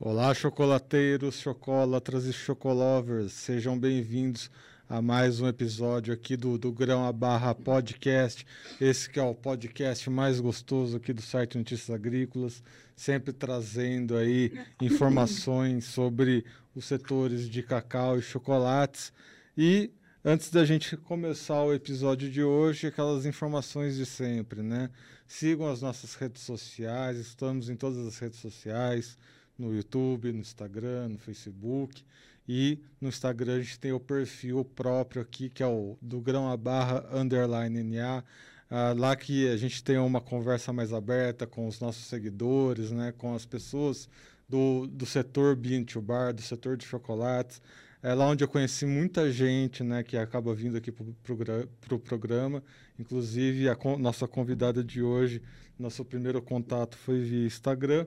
Olá, chocolateiros, chocolatras e chocolovers, sejam bem-vindos a mais um episódio aqui do, do Grão a Barra Podcast. Esse que é o podcast mais gostoso aqui do site Notícias Agrícolas, sempre trazendo aí informações sobre os setores de cacau e chocolates. E antes da gente começar o episódio de hoje, aquelas informações de sempre, né? Sigam as nossas redes sociais, estamos em todas as redes sociais no YouTube, no Instagram, no Facebook. E no Instagram a gente tem o perfil próprio aqui, que é o do grão a barra underline NA. Ah, lá que a gente tem uma conversa mais aberta com os nossos seguidores, né, com as pessoas do, do setor Bean to Bar, do setor de chocolates. É lá onde eu conheci muita gente né, que acaba vindo aqui para o pro programa. Inclusive, a nossa convidada de hoje, nosso primeiro contato foi via Instagram.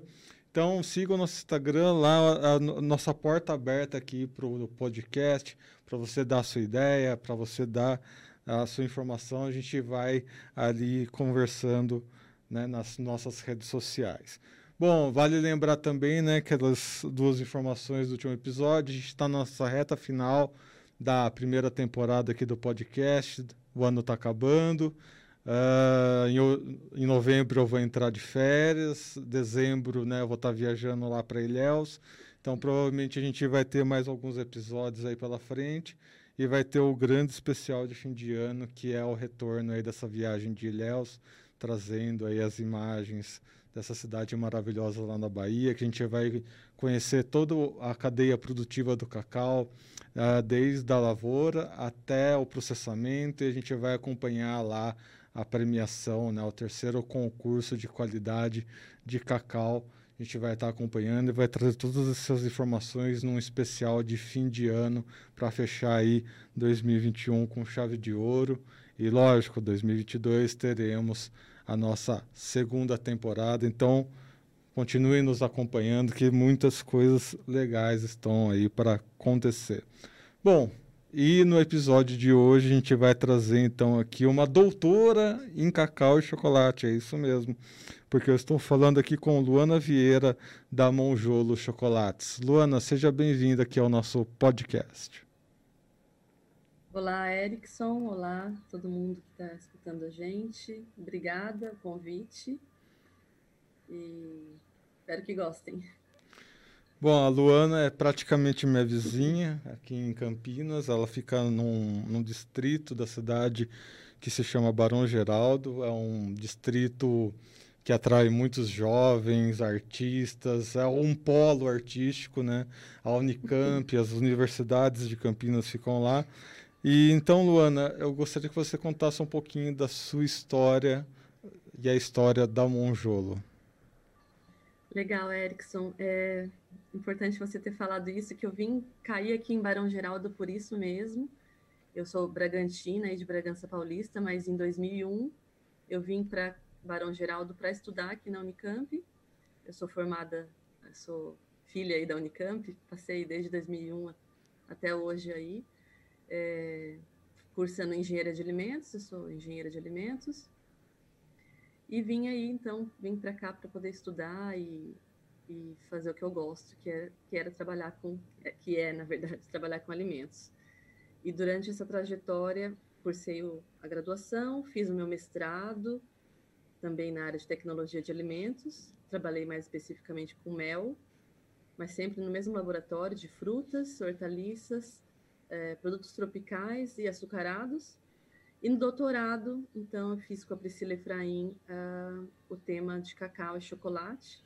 Então siga o nosso Instagram lá, a, a nossa porta aberta aqui para o podcast, para você dar a sua ideia, para você dar a sua informação. A gente vai ali conversando né, nas nossas redes sociais. Bom, vale lembrar também né, que aquelas duas informações do último episódio, a gente está na nossa reta final da primeira temporada aqui do podcast. O ano está acabando. Uh, em, em, novembro eu vou entrar de férias, dezembro né, eu vou estar tá viajando lá para Ilhéus, então provavelmente a gente vai ter mais alguns episódios aí pela frente e vai ter o grande especial de fim de ano que é o retorno aí dessa viagem de Ilhéus, trazendo aí as imagens dessa cidade maravilhosa lá na Bahia, que a gente vai conhecer toda a cadeia produtiva do cacau, uh, desde a lavoura até o processamento, e a gente vai acompanhar lá a premiação, né, o terceiro concurso de qualidade de cacau. A gente vai estar acompanhando e vai trazer todas essas informações num especial de fim de ano para fechar aí 2021 com chave de ouro. E lógico, 2022 teremos a nossa segunda temporada. Então, continuem nos acompanhando que muitas coisas legais estão aí para acontecer. Bom, e no episódio de hoje a gente vai trazer então aqui uma doutora em cacau e chocolate, é isso mesmo. Porque eu estou falando aqui com Luana Vieira da Monjolo Chocolates. Luana, seja bem-vinda aqui ao nosso podcast. Olá, Erickson. Olá, todo mundo que está escutando a gente. Obrigada pelo convite. E espero que gostem. Bom, a Luana é praticamente minha vizinha aqui em Campinas. Ela fica num, num distrito da cidade que se chama Barão Geraldo. É um distrito que atrai muitos jovens, artistas, é um polo artístico, né? A Unicamp, as universidades de Campinas ficam lá. E então, Luana, eu gostaria que você contasse um pouquinho da sua história e a história da Monjolo. Legal, Erickson. É, importante você ter falado isso, que eu vim cair aqui em Barão Geraldo por isso mesmo. Eu sou Bragantina e de Bragança Paulista, mas em 2001 eu vim para Barão Geraldo para estudar aqui na Unicamp. Eu sou formada, sou filha aí da Unicamp, passei desde 2001 até hoje aí, é, cursando engenharia de alimentos, eu sou engenheira de alimentos. E vim aí, então, vim para cá para poder estudar e e fazer o que eu gosto, que, é, que era trabalhar com, é, que é, na verdade, trabalhar com alimentos. E durante essa trajetória, cursei a graduação, fiz o meu mestrado, também na área de tecnologia de alimentos, trabalhei mais especificamente com mel, mas sempre no mesmo laboratório de frutas, hortaliças, é, produtos tropicais e açucarados. E no doutorado, então, eu fiz com a Priscila Efraim uh, o tema de cacau e chocolate,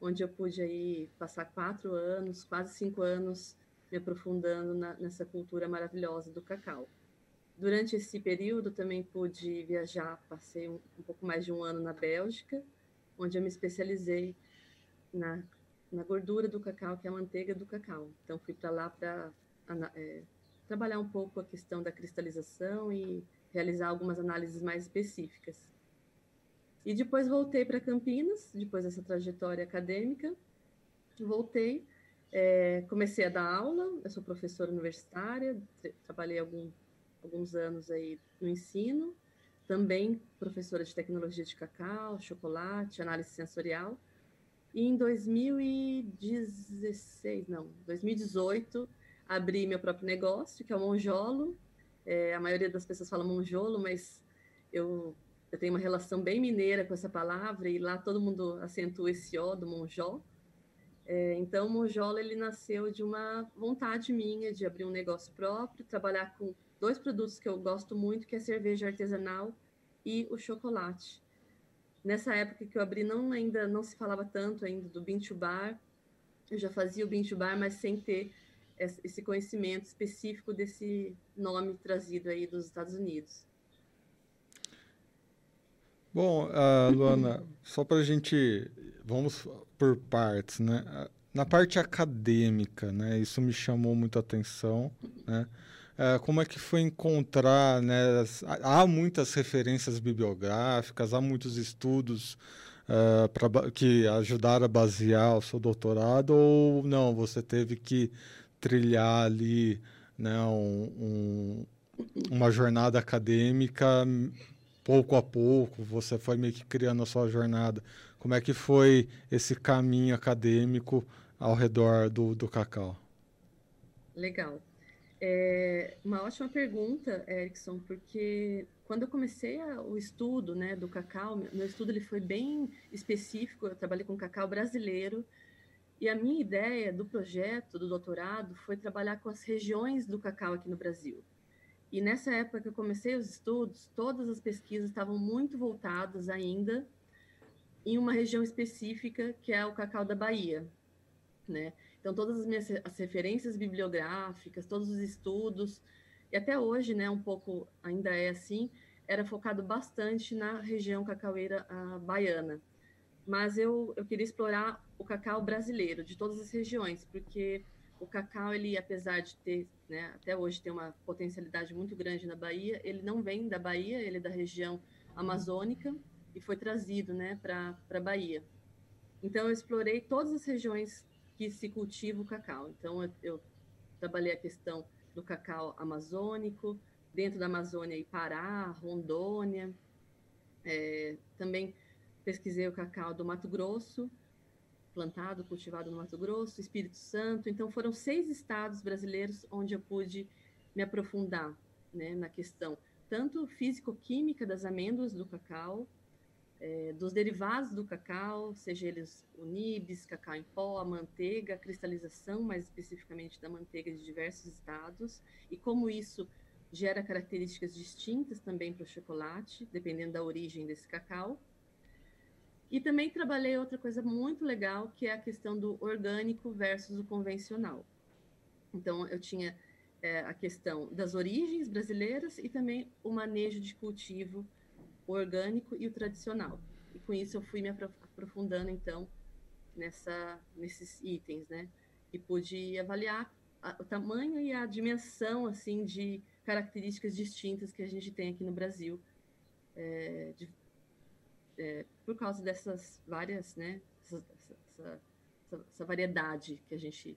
onde eu pude aí passar quatro anos, quase cinco anos, me aprofundando na, nessa cultura maravilhosa do cacau. Durante esse período também pude viajar, passei um, um pouco mais de um ano na Bélgica, onde eu me especializei na, na gordura do cacau, que é a manteiga do cacau. Então fui para lá para é, trabalhar um pouco a questão da cristalização e realizar algumas análises mais específicas. E depois voltei para Campinas, depois dessa trajetória acadêmica. Voltei, é, comecei a dar aula, eu sou professora universitária, trabalhei algum, alguns anos aí no ensino, também professora de tecnologia de cacau, chocolate, análise sensorial. E em 2016, não, 2018, abri meu próprio negócio, que é o Monjolo. É, a maioria das pessoas fala Monjolo, mas eu, eu tenho uma relação bem mineira com essa palavra, e lá todo mundo acentua esse O do Monjó. É, então, o Monjolo ele nasceu de uma vontade minha de abrir um negócio próprio, trabalhar com dois produtos que eu gosto muito, que é cerveja artesanal e o chocolate. Nessa época que eu abri, não ainda não se falava tanto ainda do bean to bar. Eu já fazia o bean to bar, mas sem ter esse conhecimento específico desse nome trazido aí dos Estados Unidos. Bom, uh, Luana, só para a gente, vamos por partes, né? Na parte acadêmica, né? Isso me chamou muita atenção, né? Uh, como é que foi encontrar, né? Há muitas referências bibliográficas, há muitos estudos uh, pra, que ajudaram a basear o seu doutorado ou não? Você teve que trilhar ali, né? Um, um, uma jornada acadêmica pouco a pouco, você foi meio que criando a sua jornada. Como é que foi esse caminho acadêmico ao redor do, do cacau? Legal. É uma ótima pergunta, Erickson, porque quando eu comecei a, o estudo né, do cacau, meu estudo ele foi bem específico, eu trabalhei com cacau brasileiro, e a minha ideia do projeto, do doutorado, foi trabalhar com as regiões do cacau aqui no Brasil. E nessa época que eu comecei os estudos, todas as pesquisas estavam muito voltadas ainda em uma região específica, que é o cacau da Bahia, né? Então todas as minhas as referências bibliográficas, todos os estudos, e até hoje, né, um pouco ainda é assim, era focado bastante na região cacaueira baiana. Mas eu, eu queria explorar o cacau brasileiro, de todas as regiões, porque o cacau, ele, apesar de ter, né, até hoje tem uma potencialidade muito grande na Bahia, ele não vem da Bahia, ele é da região amazônica e foi trazido, né, para a Bahia. Então, eu explorei todas as regiões que se cultiva o cacau. Então, eu, eu trabalhei a questão do cacau amazônico, dentro da Amazônia e Pará, Rondônia. É, também pesquisei o cacau do Mato Grosso, plantado, cultivado no Mato Grosso, Espírito Santo. Então, foram seis estados brasileiros onde eu pude me aprofundar né, na questão tanto físico-química das amêndoas do cacau, é, dos derivados do cacau, seja eles o nibs, cacau em pó, a manteiga, a cristalização, mais especificamente da manteiga de diversos estados, e como isso gera características distintas também para o chocolate, dependendo da origem desse cacau. E também trabalhei outra coisa muito legal, que é a questão do orgânico versus o convencional. Então, eu tinha é, a questão das origens brasileiras e também o manejo de cultivo orgânico e o tradicional. E com isso eu fui me aprofundando, então, nessa, nesses itens, né? E pude avaliar a, o tamanho e a dimensão, assim, de características distintas que a gente tem aqui no Brasil, é, de é, por causa dessas várias, né, essa, essa, essa, essa, variedade que a gente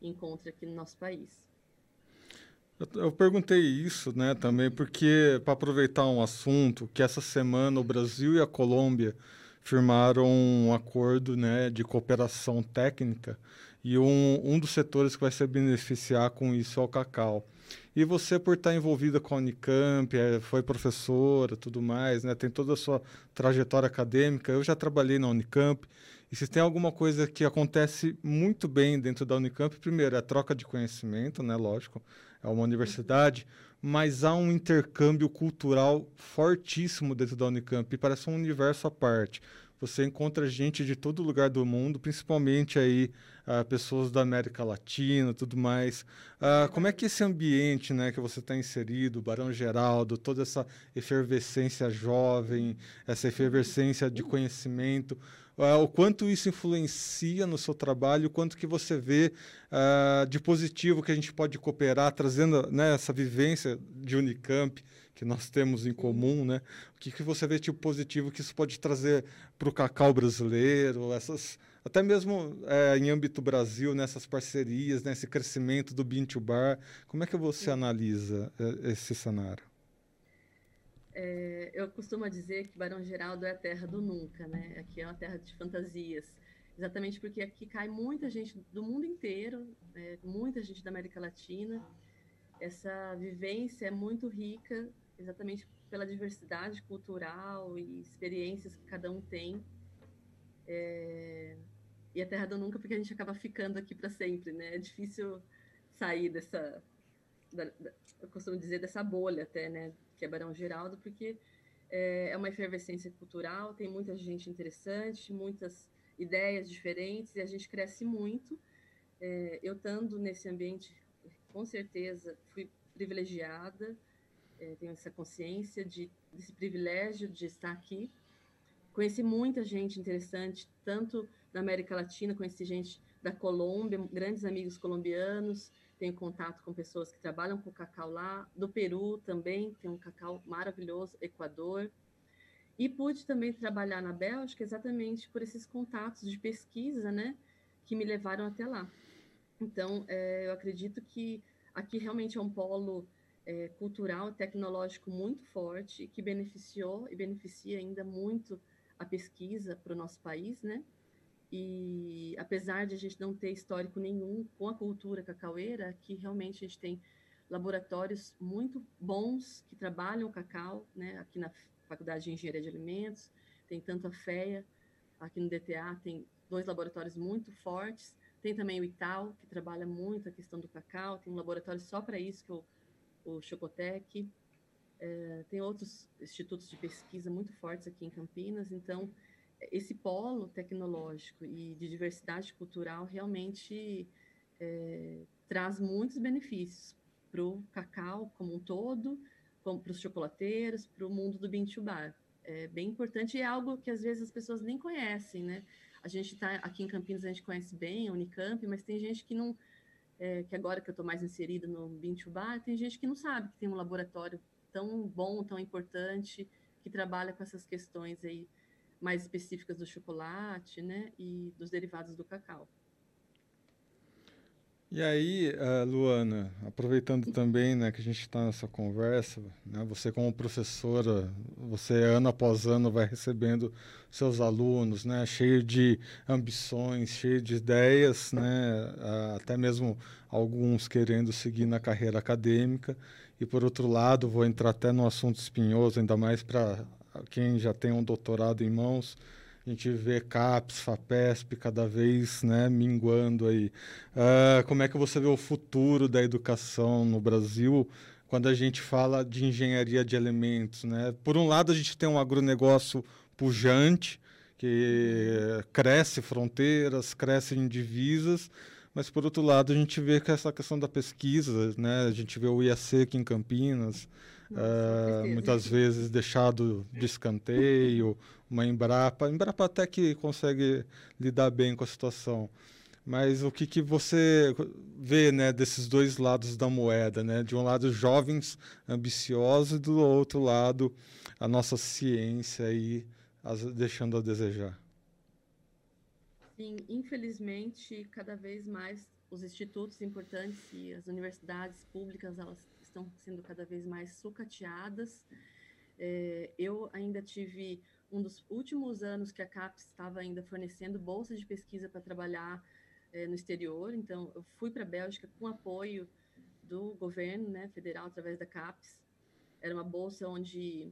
encontra aqui no nosso país. Eu, eu perguntei isso, né, também porque para aproveitar um assunto que essa semana o Brasil e a Colômbia firmaram um acordo, né, de cooperação técnica e um, um dos setores que vai se beneficiar com isso é o cacau. E você, por estar envolvida com a Unicamp, é, foi professora, tudo mais, né? Tem toda a sua trajetória acadêmica. Eu já trabalhei na Unicamp. E se tem alguma coisa que acontece muito bem dentro da Unicamp, primeiro é a troca de conhecimento, né? Lógico, é uma universidade, mas há um intercâmbio cultural fortíssimo dentro da Unicamp. Parece um universo à parte você encontra gente de todo lugar do mundo, principalmente aí uh, pessoas da América Latina, tudo mais. Uh, como é que esse ambiente, né, que você está inserido, Barão Geraldo, toda essa efervescência jovem, essa efervescência de conhecimento, uh, o quanto isso influencia no seu trabalho, o quanto que você vê de positivo que a gente pode cooperar, trazendo né, essa vivência de Unicamp que nós temos em comum, né? O que, que você vê tipo positivo que isso pode trazer para o cacau brasileiro, essas até mesmo é, em âmbito Brasil, nessas parcerias, nesse né, crescimento do Bean to Bar, como é que você analisa é, esse cenário? É, eu costumo dizer que Barão Geraldo é a terra do nunca, né? Aqui é uma terra de fantasias. exatamente porque aqui cai muita gente do mundo inteiro, é, muita gente da América Latina. Essa vivência é muito rica, exatamente pela diversidade cultural e experiências que cada um tem. É... E a Terra do Nunca, porque a gente acaba ficando aqui para sempre, né? É difícil sair dessa, da, da, eu costumo dizer, dessa bolha até, né? Que é Barão Geraldo, porque é, é uma efervescência cultural, tem muita gente interessante, muitas ideias diferentes, e a gente cresce muito. É, eu estando nesse ambiente, com certeza, fui privilegiada, é, tenho essa consciência de, desse privilégio de estar aqui. Conheci muita gente interessante, tanto da América Latina, conheci gente da Colômbia, grandes amigos colombianos, tenho contato com pessoas que trabalham com cacau lá, do Peru também, tem um cacau maravilhoso, Equador. E pude também trabalhar na Bélgica exatamente por esses contatos de pesquisa, né, que me levaram até lá. Então, é, eu acredito que aqui realmente é um polo é, cultural, tecnológico muito forte, que beneficiou e beneficia ainda muito a pesquisa para o nosso país, né? E apesar de a gente não ter histórico nenhum com a cultura cacaueira, aqui realmente a gente tem laboratórios muito bons que trabalham o cacau, né? Aqui na Faculdade de Engenharia de Alimentos, tem tanto a FEA, aqui no DTA tem dois laboratórios muito fortes, tem também o ITAL, que trabalha muito a questão do cacau, tem um laboratório só para isso, que é o o Chocotec, é, tem outros institutos de pesquisa muito fortes aqui em Campinas, então esse polo tecnológico e de diversidade cultural realmente é, traz muitos benefícios para o cacau como um todo, para os chocolateiros, para o mundo do Bintubar. É bem importante e é algo que às vezes as pessoas nem conhecem, né? A gente está aqui em Campinas, a gente conhece bem a Unicamp, mas tem gente que não, é, que agora que eu estou mais inserida no Bintubar, tem gente que não sabe que tem um laboratório tão bom, tão importante, que trabalha com essas questões aí mais específicas do chocolate, né, e dos derivados do cacau. E aí, uh, Luana, aproveitando também né, que a gente está nessa conversa, né, você como professora, você ano após ano vai recebendo seus alunos, né, cheio de ambições, cheio de ideias, né, até mesmo alguns querendo seguir na carreira acadêmica. E por outro lado, vou entrar até no assunto espinhoso, ainda mais para quem já tem um doutorado em mãos, a gente vê CAPES, FAPESP cada vez né, minguando aí. Uh, como é que você vê o futuro da educação no Brasil quando a gente fala de engenharia de elementos? Né? Por um lado, a gente tem um agronegócio pujante, que cresce fronteiras, cresce em divisas, mas por outro lado a gente vê que essa questão da pesquisa, né? a gente vê o IAC aqui em Campinas, uh, muitas vezes deixado de escanteio, uma Embrapa. A Embrapa até que consegue lidar bem com a situação. Mas o que, que você vê né, desses dois lados da moeda? Né? De um lado, jovens ambiciosos, e do outro lado, a nossa ciência aí as, deixando a desejar. Sim, infelizmente, cada vez mais os institutos importantes e as universidades públicas elas estão sendo cada vez mais sucateadas. É, eu ainda tive um dos últimos anos que a CAPES estava ainda fornecendo bolsas de pesquisa para trabalhar é, no exterior. Então, eu fui para a Bélgica com apoio do governo né, federal através da CAPES. Era uma bolsa onde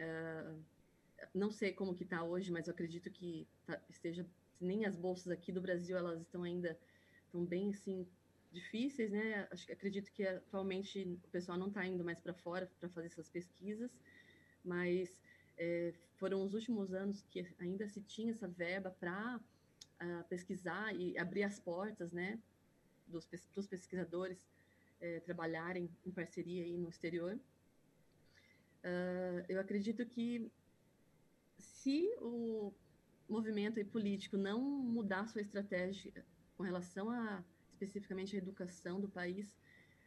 uh, não sei como que está hoje, mas eu acredito que tá, esteja nem as bolsas aqui do Brasil elas estão ainda estão bem assim difíceis, né? Acho acredito que atualmente o pessoal não está indo mais para fora para fazer essas pesquisas, mas é, foram os últimos anos que ainda se tinha essa verba para uh, ah, pesquisar e abrir as portas, né, dos, dos pesquisadores é, trabalharem em parceria aí no exterior. Uh, eu acredito que se o movimento político não mudar sua estratégia com relação a especificamente a educação do país,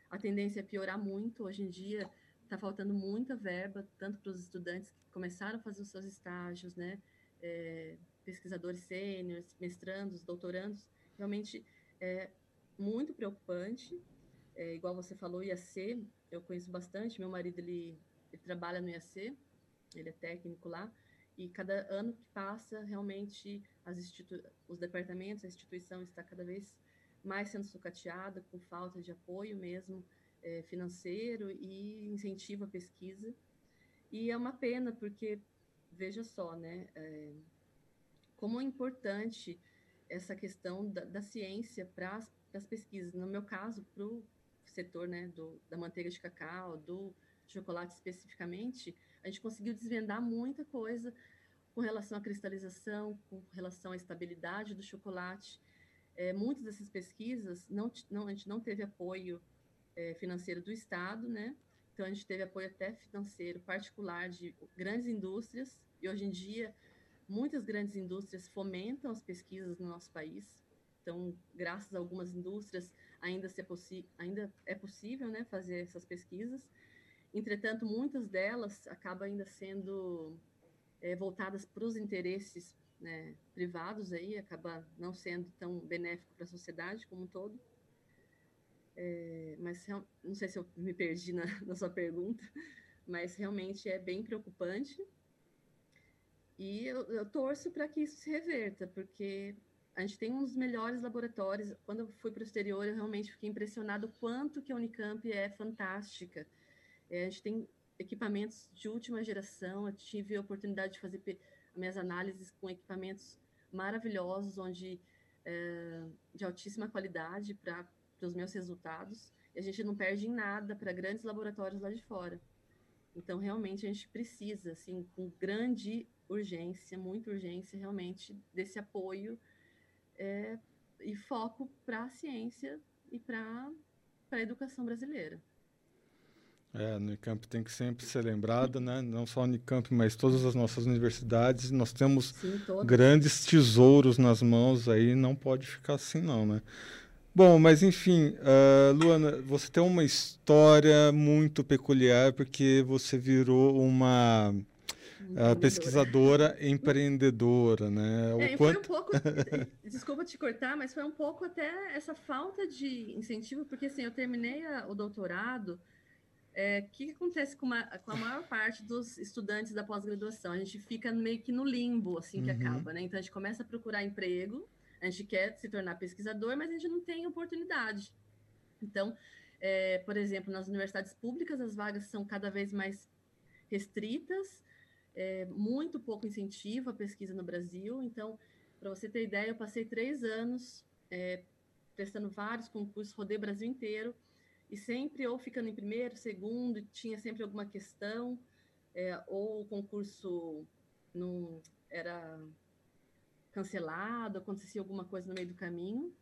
a tendência é piorar muito. Hoje em dia está faltando muita verba, tanto para os estudantes que começaram a fazer os seus estágios, né? É, pesquisadores sêniores, mestrandos, doutorandos, realmente é muito preocupante. É, igual você falou, IAC, eu conheço bastante. Meu marido ele, ele trabalha no IAC, ele é técnico lá, e cada ano que passa, realmente os departamentos, a instituição está cada vez mais sendo sucateada, com falta de apoio mesmo é, financeiro e incentivo à pesquisa. E é uma pena, porque, veja só, né, é, como é importante essa questão da, da ciência para as pesquisas. No meu caso, para o setor né, do, da manteiga de cacau, do chocolate especificamente, a gente conseguiu desvendar muita coisa com relação à cristalização, com relação à estabilidade do chocolate. É, muitas dessas pesquisas, não, não, a gente não teve apoio é, financeiro do Estado, né? Então, a gente teve apoio até financeiro particular de grandes indústrias, e hoje em dia, muitas grandes indústrias fomentam as pesquisas no nosso país. Então, graças a algumas indústrias, ainda, é, ainda é possível né, fazer essas pesquisas. Entretanto, muitas delas acabam ainda sendo é, voltadas para os interesses né, privados, aí, acaba não sendo tão benéfico para a sociedade como um todo. É, mas não sei se eu me perdi na, na sua pergunta, mas realmente é bem preocupante. E eu, eu torço para que isso se reverta, porque a gente tem um dos melhores laboratórios. Quando eu fui para o exterior, eu realmente fiquei impressionado quanto que a Unicamp é fantástica. É, a gente tem equipamentos de última geração. Eu tive a oportunidade de fazer minhas análises com equipamentos maravilhosos, onde é, de altíssima qualidade para os meus resultados. E a gente não perde em nada para grandes laboratórios lá de fora. Então, realmente, a gente precisa, assim, com grande urgência, muita urgência, realmente, desse apoio é, e foco para a ciência e para a educação brasileira. É, a Unicamp tem que sempre ser lembrada, né? Não só a Unicamp, mas todas as nossas universidades. Nós temos Sim, grandes tesouros nas mãos aí, não pode ficar assim não, né? Bom, mas enfim, uh, Luana, você tem uma história muito peculiar porque você virou uma a pesquisadora empreendedora, né? O é, quanto... foi um pouco, desculpa te cortar, mas foi um pouco até essa falta de incentivo, porque assim, eu terminei a, o doutorado, é, o que, acontece com, uma, com, a maior parte dos estudantes da pós-graduação? A gente fica meio que no limbo, assim que uhum. acaba, né? Então a gente começa a procurar emprego, a gente quer se tornar pesquisador, mas a gente não tem oportunidade. Então, é, por exemplo, nas universidades públicas, as vagas são cada vez mais restritas, é, muito pouco incentivo à pesquisa no Brasil. Então, para você ter ideia, eu passei três anos é, prestando vários concursos, rodei o Brasil inteiro, e sempre ou ficando em primeiro, segundo, tinha sempre alguma questão, é, ou o concurso não era cancelado, acontecia alguma coisa no meio do caminho.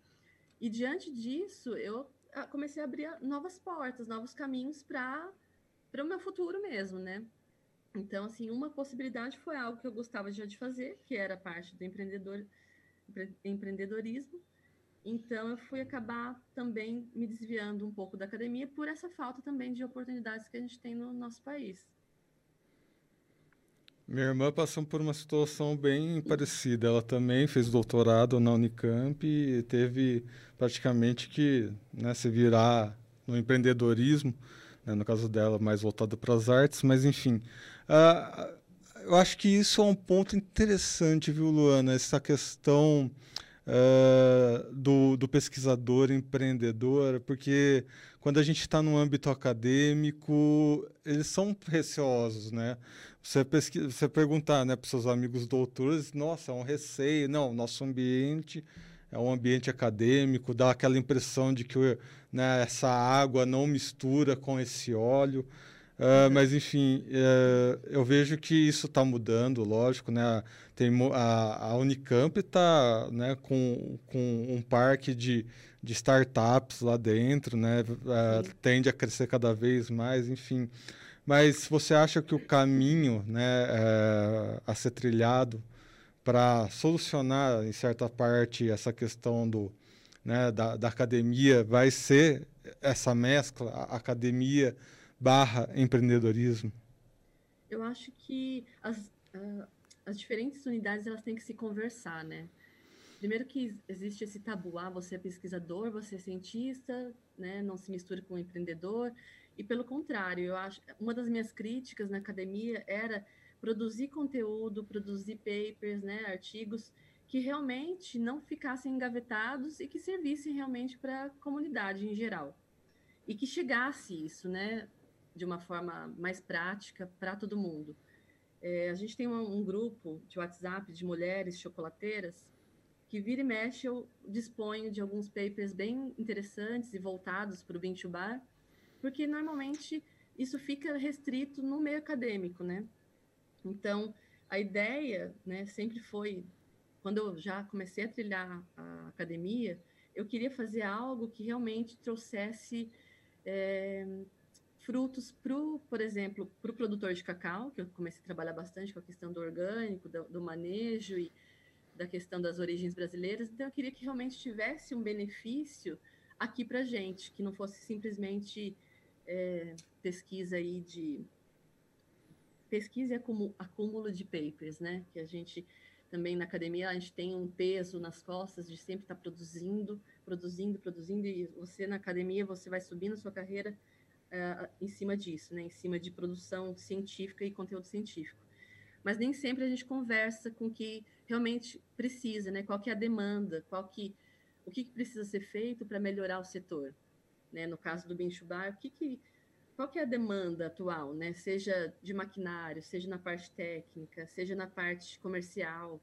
E diante disso, eu ah, comecei a abrir novas portas, novos caminhos para o meu futuro mesmo, né? Então, assim, uma possibilidade foi algo que eu gostava já de fazer, que era parte do empreendedor, empreendedorismo. Então, eu fui acabar também me desviando um pouco da academia por essa falta também de oportunidades que a gente tem no nosso país. Minha irmã passou por uma situação bem parecida. Ela também fez doutorado na Unicamp e teve praticamente que né, se virar no empreendedorismo né, no caso dela, mais voltada para as artes, mas enfim. Uh, eu acho que isso é um ponto interessante, viu, Luana? Essa questão uh, do, do, pesquisador empreendedor, porque quando a gente está no âmbito acadêmico, eles são receosos, né? Você, pesquisa, você perguntar né, para seus amigos doutores, nossa, é um receio. Não, nosso ambiente é um ambiente acadêmico, dá aquela impressão de que né, essa água não mistura com esse óleo. Uh, mas, enfim, uh, eu vejo que isso está mudando, lógico. Né? Tem, a, a Unicamp está né, com, com um parque de, de startups lá dentro, né? Uh, tende a crescer cada vez mais, enfim. Mas você acha que o caminho né, eh, a ser trilhado para solucionar, em certa parte, essa questão do, né, da, da academia, vai ser essa mescla, academia barra empreendedorismo? Eu acho que as, uh, as diferentes unidades elas têm que se conversar, né? Primeiro que existe esse tabu, ah, você é pesquisador, você é cientista, né? Não se misture com empreendedor. E pelo contrário, eu acho, uma das minhas críticas na academia era produzir conteúdo, produzir papers, né, artigos que realmente não ficassem engavetados e que servissem realmente para a comunidade em geral. E que chegasse isso, né, de uma forma mais prática para todo mundo. É, a gente tem um, um, grupo de WhatsApp de mulheres chocolateiras que vira e mexe eu disponho de alguns papers bem interessantes e voltados para o Bean Bar, porque normalmente isso fica restrito no meio acadêmico, né? Então, a ideia, né, sempre foi quando eu já comecei a trilhar a academia, eu queria fazer algo que realmente trouxesse é, frutos para por exemplo, para o produtor de cacau, que eu comecei a trabalhar bastante com a questão do orgânico, do, do manejo e da questão das origens brasileiras. Então, eu queria que realmente tivesse um benefício aqui para gente, que não fosse simplesmente é, pesquisa aí de pesquisa e acúmulo, acúmulo de papers, né? Que a gente também na academia a gente tem um peso nas costas de sempre estar produzindo, produzindo, produzindo, e você na academia você vai subindo sua carreira uh, em cima disso, né? em cima de produção científica e conteúdo científico. Mas nem sempre a gente conversa com o que realmente precisa, né? qual que é a demanda, qual que, o que, que precisa ser feito para melhorar o setor. Né? No caso do Bench Bar, o que, que qual que é a demanda atual, né? Seja de maquinário, seja na parte técnica, seja na parte comercial.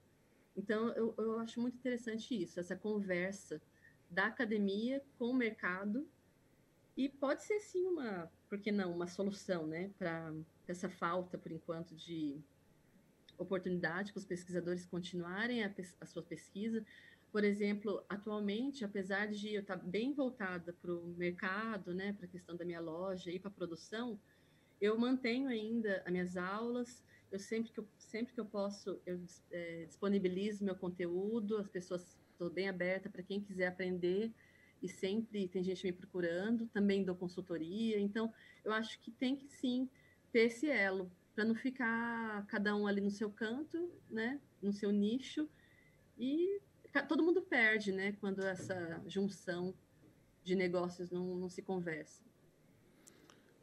Então, eu, eu acho muito interessante isso, essa conversa da academia com o mercado e pode ser sim uma, por que não, uma solução, né, para essa falta, por enquanto, de oportunidade para os pesquisadores continuarem a, a sua pesquisa, por exemplo, atualmente, apesar de eu estar bem voltada para o mercado, né, para a questão da minha loja e para a produção, eu mantenho ainda as minhas aulas. Eu sempre que eu, sempre que eu posso, eu é, disponibilizo meu conteúdo. As pessoas estou bem aberta para quem quiser aprender e sempre tem gente me procurando. Também dou consultoria. Então, eu acho que tem que sim ter esse elo para não ficar cada um ali no seu canto, né, no seu nicho e todo mundo perde, né, quando essa junção de negócios não, não se conversa.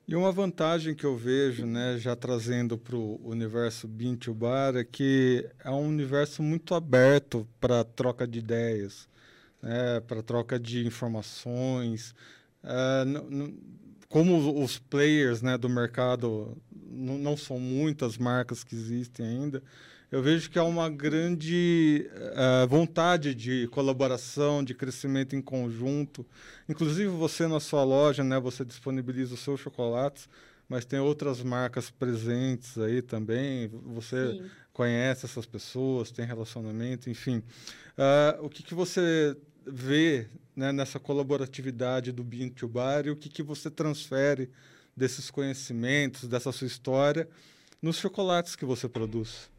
E uma vantagem que eu vejo, né, já trazendo para o universo Bintu Bar, é que é um universo muito aberto para troca de ideias, né, para troca de informações. É, como os players né, do mercado não são muitas marcas que existem ainda, eu vejo que há uma grande uh, vontade de colaboração, de crescimento em conjunto. Inclusive você na sua loja, né, você disponibiliza os seus chocolates, mas tem outras marcas presentes aí também. Você Sim. conhece essas pessoas, tem relacionamento, enfim. Uh, o que, que você vê né, nessa colaboratividade do Bean to Bar e o que, que você transfere desses conhecimentos, dessa sua história, nos chocolates que você produz?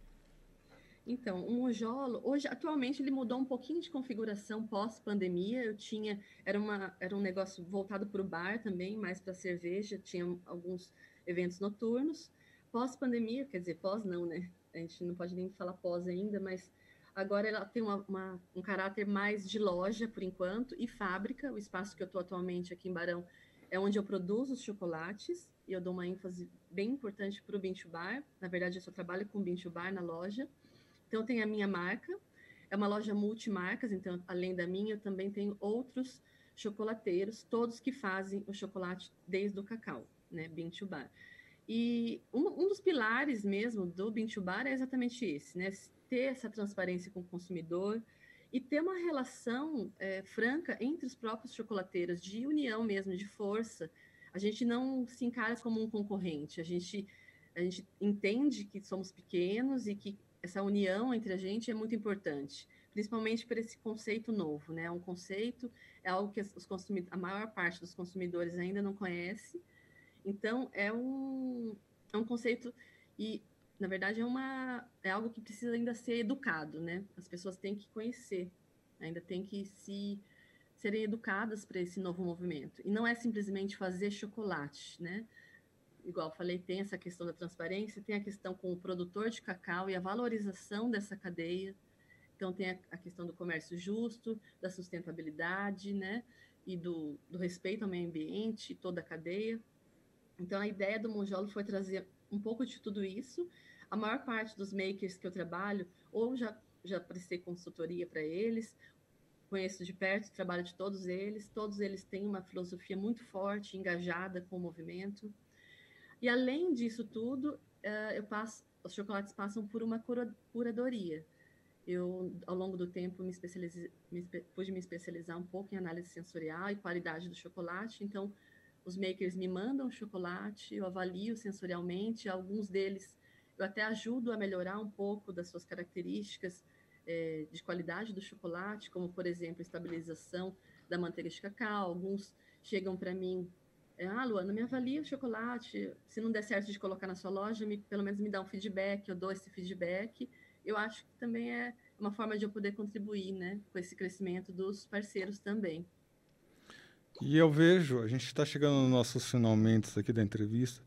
Então, o Mojolo, hoje, atualmente, ele mudou um pouquinho de configuração pós-pandemia. Eu tinha, era, uma, era um negócio voltado para o bar também, mais para cerveja, tinha alguns eventos noturnos. Pós-pandemia, quer dizer, pós não, né? A gente não pode nem falar pós ainda, mas agora ela tem uma, uma, um caráter mais de loja, por enquanto, e fábrica. O espaço que eu estou atualmente aqui em Barão é onde eu produzo os chocolates, e eu dou uma ênfase bem importante para o Bintu Bar. Na verdade, eu só trabalho com Bintu Bar na loja. Então, tem a minha marca, é uma loja multimarcas, então, além da minha, eu também tenho outros chocolateiros, todos que fazem o chocolate desde o cacau, né, Bintu Bar. E um, um, dos pilares mesmo do Bintu Bar é exatamente esse, né, ter essa transparência com o consumidor e ter uma relação é, franca entre os próprios chocolateiros, de união mesmo, de força. A gente não se encara como um concorrente, a gente, a gente entende que somos pequenos e que essa união entre a gente é muito importante, principalmente por esse conceito novo, né? Um conceito é algo que os a maior parte dos consumidores ainda não conhece. Então é um é um conceito e na verdade é uma é algo que precisa ainda ser educado, né? As pessoas têm que conhecer, ainda têm que se serem educadas para esse novo movimento. E não é simplesmente fazer chocolate, né? igual falei, tem essa questão da transparência, tem a questão com o produtor de cacau e a valorização dessa cadeia. Então, tem a, a questão do comércio justo, da sustentabilidade, né? E do, do respeito ao meio ambiente, toda a cadeia. Então, a ideia do Monjolo foi trazer um pouco de tudo isso, a maior parte dos makers que eu trabalho, ou já, já prestei consultoria para eles, conheço de perto o trabalho de todos eles, todos eles têm uma filosofia muito forte, engajada com o movimento. E além disso tudo, uh, eu passo, os chocolates passam por uma cura, curadoria. Eu, ao longo do tempo, me, especializei, me pude me especializar um pouco em análise sensorial e qualidade do chocolate. Então, os makers me mandam chocolate, eu avalio sensorialmente. Alguns deles eu até ajudo a melhorar um pouco das suas características, é, de qualidade do chocolate, como, por exemplo, estabilização da manteiga de cacau. Alguns chegam para mim, é, ah, Luana, me avalia o chocolate, se não der certo de colocar na sua loja, me, pelo menos me dá um feedback, eu dou esse feedback. Eu acho que também é uma forma de eu poder contribuir né, com esse crescimento dos parceiros também. E eu vejo, a gente está chegando nos nossos finalmente aqui da entrevista,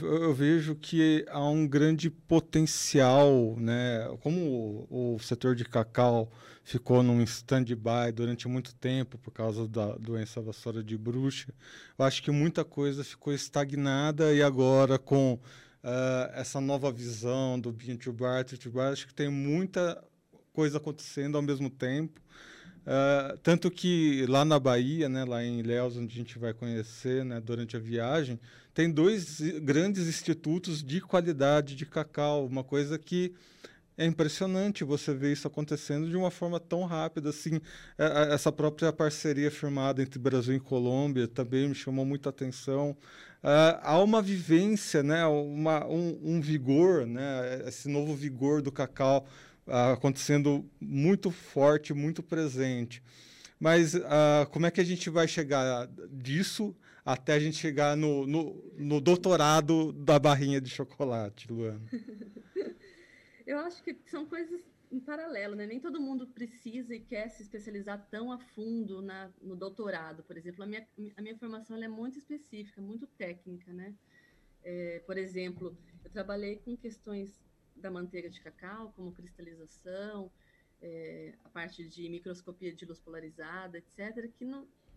eu, eu, vejo que há um grande potencial, né? Como o, o setor de cacau ficou num stand-by durante muito tempo por causa da doença vassoura de bruxa, eu acho que muita coisa ficou estagnada e agora com uh, essa nova visão do Bean to Bar, to Bar, acho que tem muita coisa acontecendo ao mesmo tempo. Uh, tanto que lá na Bahia, né, lá em Ilhéus, onde a gente vai conhecer né, durante a viagem, tem dois grandes institutos de qualidade de cacau, uma coisa que é impressionante você ver isso acontecendo de uma forma tão rápida. Assim, é, é, essa própria parceria firmada entre Brasil e Colômbia também me chamou muita atenção. Uh, há uma vivência, né, uma, um, um vigor, né, esse novo vigor do cacau acontecendo muito forte, muito presente. Mas como é que a gente vai chegar disso até a gente chegar no, no, no doutorado da barrinha de chocolate, Luana? Eu acho que são coisas em paralelo, né? Nem todo mundo precisa e quer se especializar tão a fundo na, no doutorado, por exemplo. A minha, a minha formação é muito específica, muito técnica, né? É, por exemplo, eu trabalhei com questões da manteiga de cacau, como cristalização, é, a parte de microscopia de luz polarizada, etc., que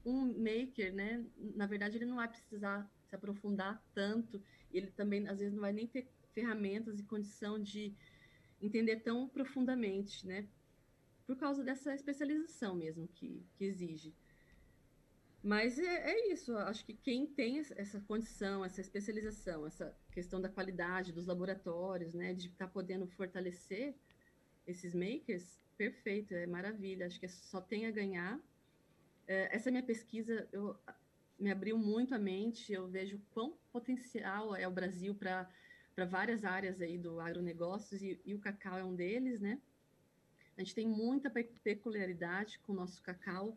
um maker, né, na verdade, ele não vai precisar se aprofundar tanto, ele também, às vezes, não vai nem ter ferramentas e condição de entender tão profundamente, né, por causa dessa especialização mesmo que, que exige. Mas é, é, isso, acho que quem tem essa condição, essa especialização, essa questão da qualidade dos laboratórios, né, de estar tá podendo fortalecer esses makers, perfeito, é maravilha, acho que só tem a ganhar. É, essa minha pesquisa eu, me abriu muito a mente, eu vejo quão potencial é o Brasil para várias áreas aí do agronegócios e, e o cacau é um deles, né? A gente tem muita peculiaridade com o nosso cacau,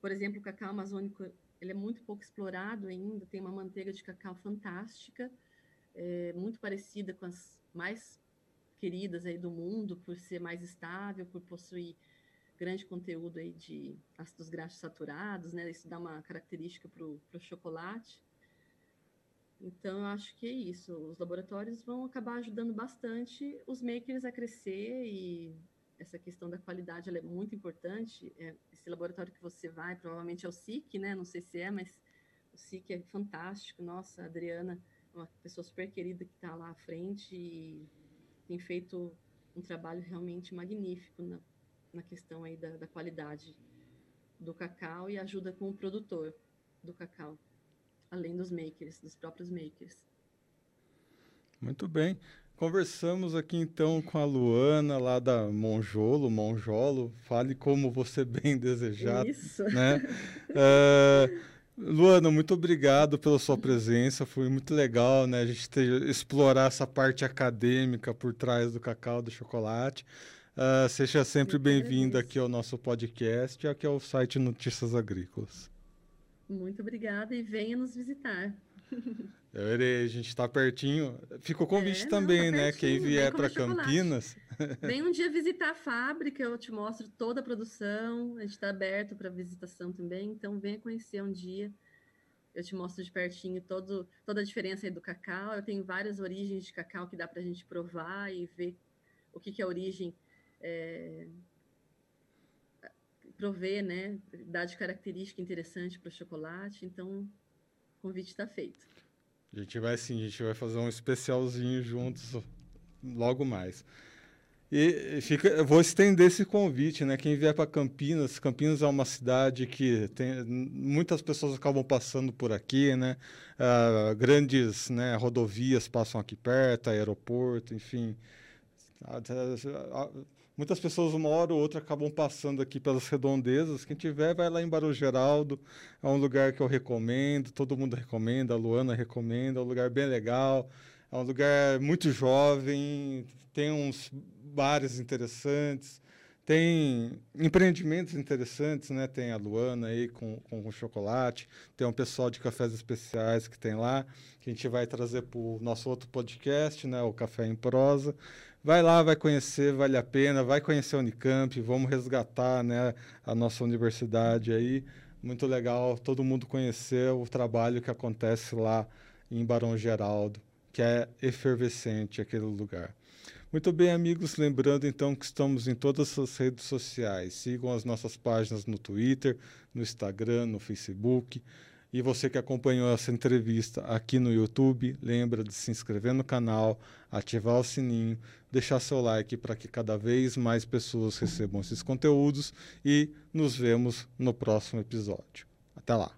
por exemplo, o cacau amazônico ele é muito pouco explorado ainda, tem uma manteiga de cacau fantástica, é, muito parecida com as mais queridas aí do mundo, por ser mais estável, por possuir grande conteúdo aí de ácidos graxos saturados, né? Isso dá uma característica para o chocolate. Então, eu acho que é isso. Os laboratórios vão acabar ajudando bastante os makers a crescer e essa questão da qualidade é muito importante. É, esse laboratório que você vai, provavelmente é o SIC, né? Não sei se é, mas o SIC é fantástico. Nossa, a Adriana é uma pessoa super querida que está lá à frente e tem feito um trabalho realmente magnífico na, na questão aí da, da qualidade do cacau e ajuda com o produtor do cacau, além dos makers, dos próprios makers. Muito bem. Conversamos aqui então com a Luana, lá da Monjolo, Monjolo. Fale como você bem desejar. Isso. Né? uh, Luana, muito obrigado pela sua presença. Foi muito legal né, a gente ter, explorar essa parte acadêmica por trás do cacau, do chocolate. Uh, seja sempre bem-vinda aqui ao nosso podcast, aqui ao site Notícias Agrícolas. Muito obrigada e venha nos visitar. Irei, a gente está pertinho. Fica o convite é, também, não, tá né? Quem vier para Campinas. Vem um dia visitar a fábrica, eu te mostro toda a produção. A gente está aberto para visitação também, então venha conhecer um dia. Eu te mostro de pertinho todo, toda a diferença do cacau. Eu tenho várias origens de cacau que dá para a gente provar e ver o que, que é a origem é, prover, né? Dá de característica interessante para o chocolate. Então, o convite está feito. A gente vai sim, a gente vai fazer um especialzinho juntos logo mais. E fica, eu vou estender esse convite, né? Quem vier para Campinas, Campinas é uma cidade que tem muitas pessoas acabam passando por aqui, né? Uh, grandes né, rodovias passam aqui perto, aeroporto, enfim. Muitas pessoas, uma hora ou outra, acabam passando aqui pelas redondezas. Quem tiver, vai lá em Barão Geraldo. É um lugar que eu recomendo, todo mundo recomenda, a Luana recomenda. É um lugar bem legal. É um lugar muito jovem, tem uns bares interessantes, tem empreendimentos interessantes, né? Tem a Luana aí com, com, chocolate, tem um pessoal de cafés especiais que tem lá, que a gente vai trazer para o nosso outro podcast, né? O Café em Prosa. Vai lá, vai conhecer, vale a pena, vai conhecer a Unicamp, vamos resgatar né, a nossa universidade aí. Muito legal todo mundo conhecer o trabalho que acontece lá em Barão Geraldo, que é efervescente aquele lugar. Muito bem, amigos, lembrando então que estamos em todas as redes sociais. Sigam as nossas páginas no Twitter, no Instagram, no Facebook. E você que acompanhou essa entrevista aqui no YouTube, lembra de se inscrever no canal, ativar o sininho, deixar seu like para que cada vez mais pessoas recebam esses conteúdos e nos vemos no próximo episódio. Até lá!